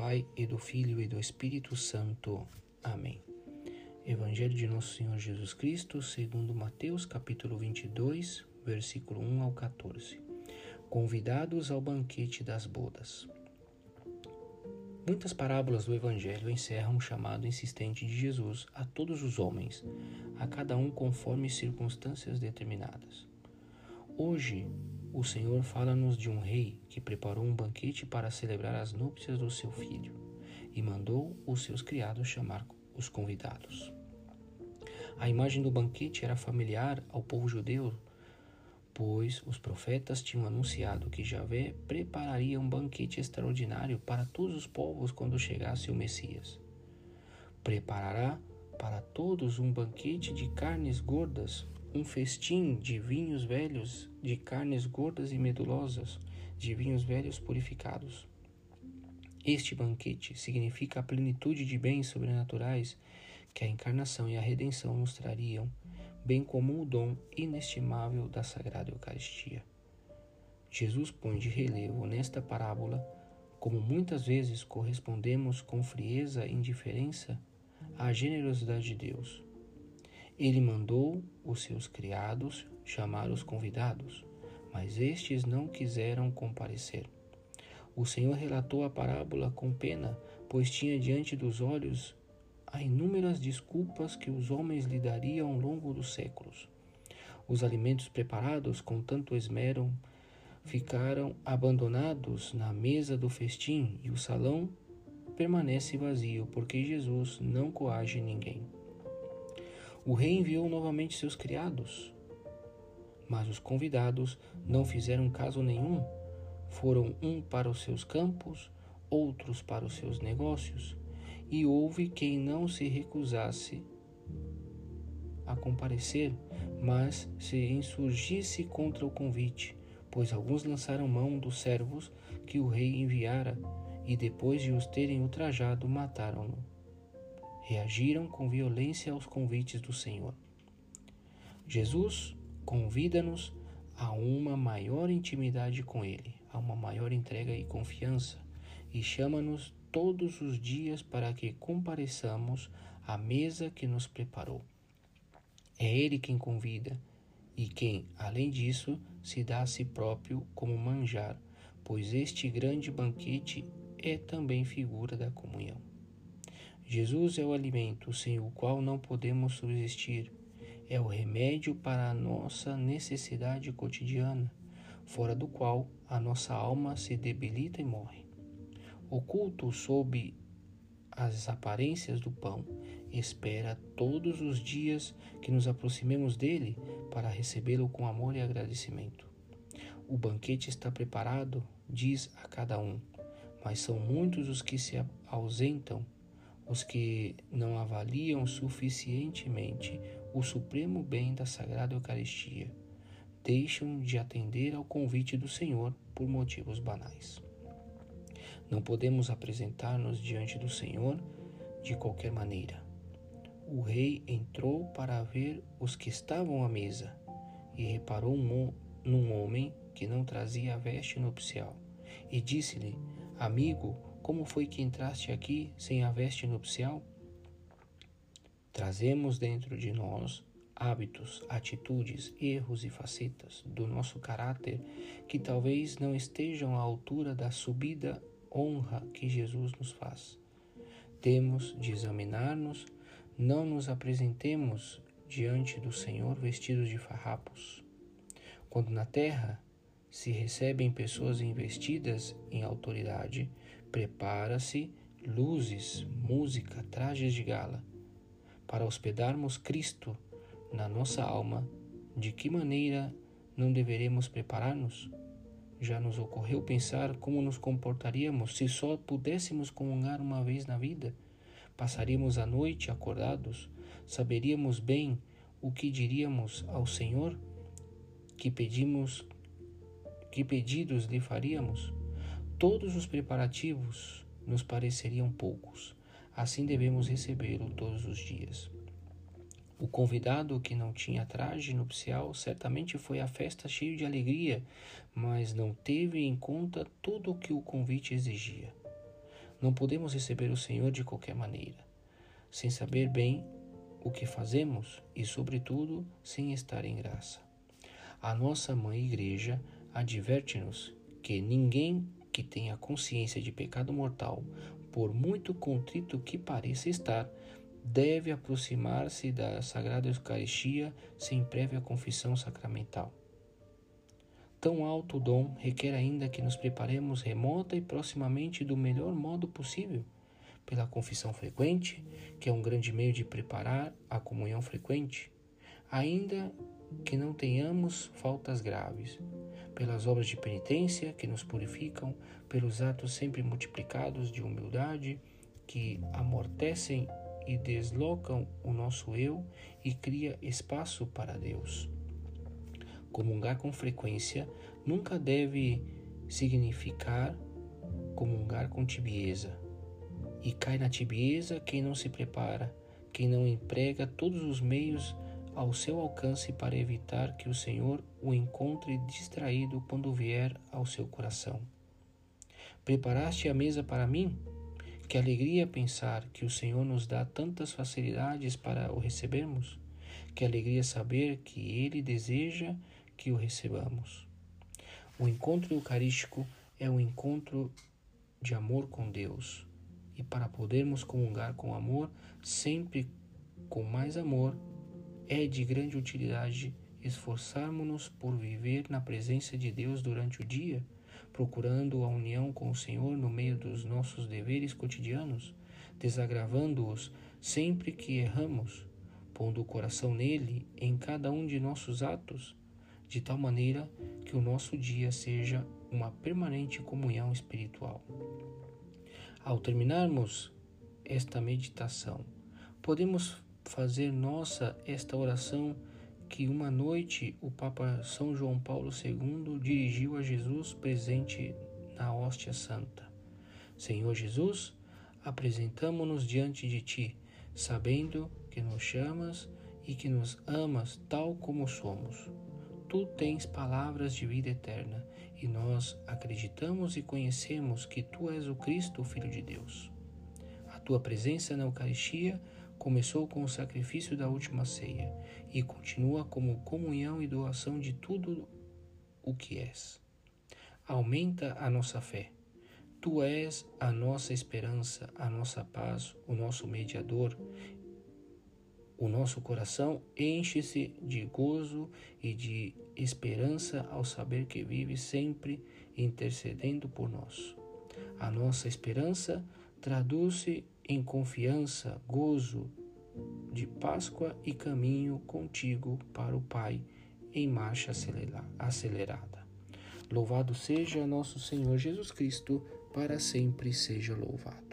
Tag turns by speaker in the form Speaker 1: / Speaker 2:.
Speaker 1: Pai e do Filho e do Espírito Santo. Amém. Evangelho de Nosso Senhor Jesus Cristo, segundo Mateus, capítulo 22, versículo 1 ao 14. Convidados ao banquete das bodas. Muitas parábolas do Evangelho encerram o chamado insistente de Jesus a todos os homens, a cada um conforme circunstâncias determinadas. Hoje, o Senhor fala-nos de um rei que preparou um banquete para celebrar as núpcias do seu filho e mandou os seus criados chamar os convidados. A imagem do banquete era familiar ao povo judeu, pois os profetas tinham anunciado que Javé prepararia um banquete extraordinário para todos os povos quando chegasse o Messias. Preparará para todos um banquete de carnes gordas, um festim de vinhos velhos, de carnes gordas e medulosas, de vinhos velhos purificados. Este banquete significa a plenitude de bens sobrenaturais que a encarnação e a redenção nos trariam, bem como o dom inestimável da Sagrada Eucaristia. Jesus põe de relevo nesta parábola como muitas vezes correspondemos com frieza e indiferença à generosidade de Deus ele mandou os seus criados chamar os convidados, mas estes não quiseram comparecer. O Senhor relatou a parábola com pena, pois tinha diante dos olhos as inúmeras desculpas que os homens lhe dariam ao longo dos séculos. Os alimentos preparados com tanto esmero ficaram abandonados na mesa do festim e o salão permanece vazio, porque Jesus não coage ninguém. O rei enviou novamente seus criados, mas os convidados não fizeram caso nenhum. Foram um para os seus campos, outros para os seus negócios, e houve quem não se recusasse a comparecer, mas se insurgisse contra o convite, pois alguns lançaram mão dos servos que o rei enviara, e depois de os terem ultrajado, mataram-no reagiram com violência aos convites do Senhor. Jesus convida-nos a uma maior intimidade com Ele, a uma maior entrega e confiança, e chama-nos todos os dias para que compareçamos à mesa que nos preparou. É Ele quem convida e quem, além disso, se dá a si próprio como manjar, pois este grande banquete é também figura da comunhão. Jesus é o alimento sem o qual não podemos subsistir. É o remédio para a nossa necessidade cotidiana, fora do qual a nossa alma se debilita e morre. Oculto sob as aparências do pão, espera todos os dias que nos aproximemos dele para recebê-lo com amor e agradecimento. O banquete está preparado, diz a cada um, mas são muitos os que se ausentam os que não avaliam suficientemente o supremo bem da Sagrada Eucaristia deixam de atender ao convite do Senhor por motivos banais. Não podemos apresentar-nos diante do Senhor de qualquer maneira. O rei entrou para ver os que estavam à mesa e reparou num homem que não trazia a veste nupcial e disse-lhe: Amigo, como foi que entraste aqui sem a veste nupcial? Trazemos dentro de nós hábitos, atitudes, erros e facetas do nosso caráter que talvez não estejam à altura da subida honra que Jesus nos faz. Temos de examinar-nos, não nos apresentemos diante do Senhor vestidos de farrapos. Quando na terra se recebem pessoas investidas em autoridade, prepara-se luzes, música, trajes de gala. Para hospedarmos Cristo na nossa alma, de que maneira não deveremos preparar-nos? Já nos ocorreu pensar como nos comportaríamos se só pudéssemos comungar uma vez na vida? Passaríamos a noite acordados? Saberíamos bem o que diríamos ao Senhor? Que pedimos que pedidos lhe faríamos? Todos os preparativos nos pareceriam poucos. Assim devemos recebê-lo todos os dias. O convidado que não tinha traje nupcial certamente foi à festa cheio de alegria, mas não teve em conta tudo o que o convite exigia. Não podemos receber o Senhor de qualquer maneira, sem saber bem o que fazemos e, sobretudo, sem estar em graça. A nossa mãe igreja adverte-nos que ninguém que tenha consciência de pecado mortal, por muito contrito que pareça estar, deve aproximar-se da Sagrada Eucaristia sem prévia confissão sacramental. Tão alto dom requer ainda que nos preparemos remota e proximamente do melhor modo possível, pela confissão frequente, que é um grande meio de preparar a comunhão frequente, ainda que não tenhamos faltas graves, pelas obras de penitência que nos purificam, pelos atos sempre multiplicados de humildade que amortecem e deslocam o nosso eu e cria espaço para Deus. Comungar com frequência nunca deve significar comungar com tibieza. E cai na tibieza quem não se prepara, quem não emprega todos os meios ao seu alcance para evitar que o Senhor o encontre distraído quando vier ao seu coração. Preparaste a mesa para mim? Que alegria pensar que o Senhor nos dá tantas facilidades para o recebermos. Que alegria saber que Ele deseja que o recebamos. O encontro eucarístico é um encontro de amor com Deus. E para podermos comungar com amor, sempre com mais amor, é de grande utilidade esforçarmos-nos por viver na presença de Deus durante o dia procurando a união com o Senhor no meio dos nossos deveres cotidianos, desagravando-os sempre que erramos, pondo o coração nele em cada um de nossos atos, de tal maneira que o nosso dia seja uma permanente comunhão espiritual. Ao terminarmos esta meditação, podemos fazer nossa esta oração que uma noite o Papa São João Paulo II dirigiu a Jesus presente na hóstia santa. Senhor Jesus, apresentamo-nos diante de ti, sabendo que nos chamas e que nos amas tal como somos. Tu tens palavras de vida eterna e nós acreditamos e conhecemos que tu és o Cristo, o Filho de Deus. A tua presença na Eucaristia começou com o sacrifício da última ceia e continua como comunhão e doação de tudo o que és. Aumenta a nossa fé. Tu és a nossa esperança, a nossa paz, o nosso mediador. O nosso coração enche-se de gozo e de esperança ao saber que vive sempre intercedendo por nós. A nossa esperança traduz-se em confiança, gozo de Páscoa e caminho contigo para o Pai em marcha acelerada. Louvado seja nosso Senhor Jesus Cristo, para sempre seja louvado.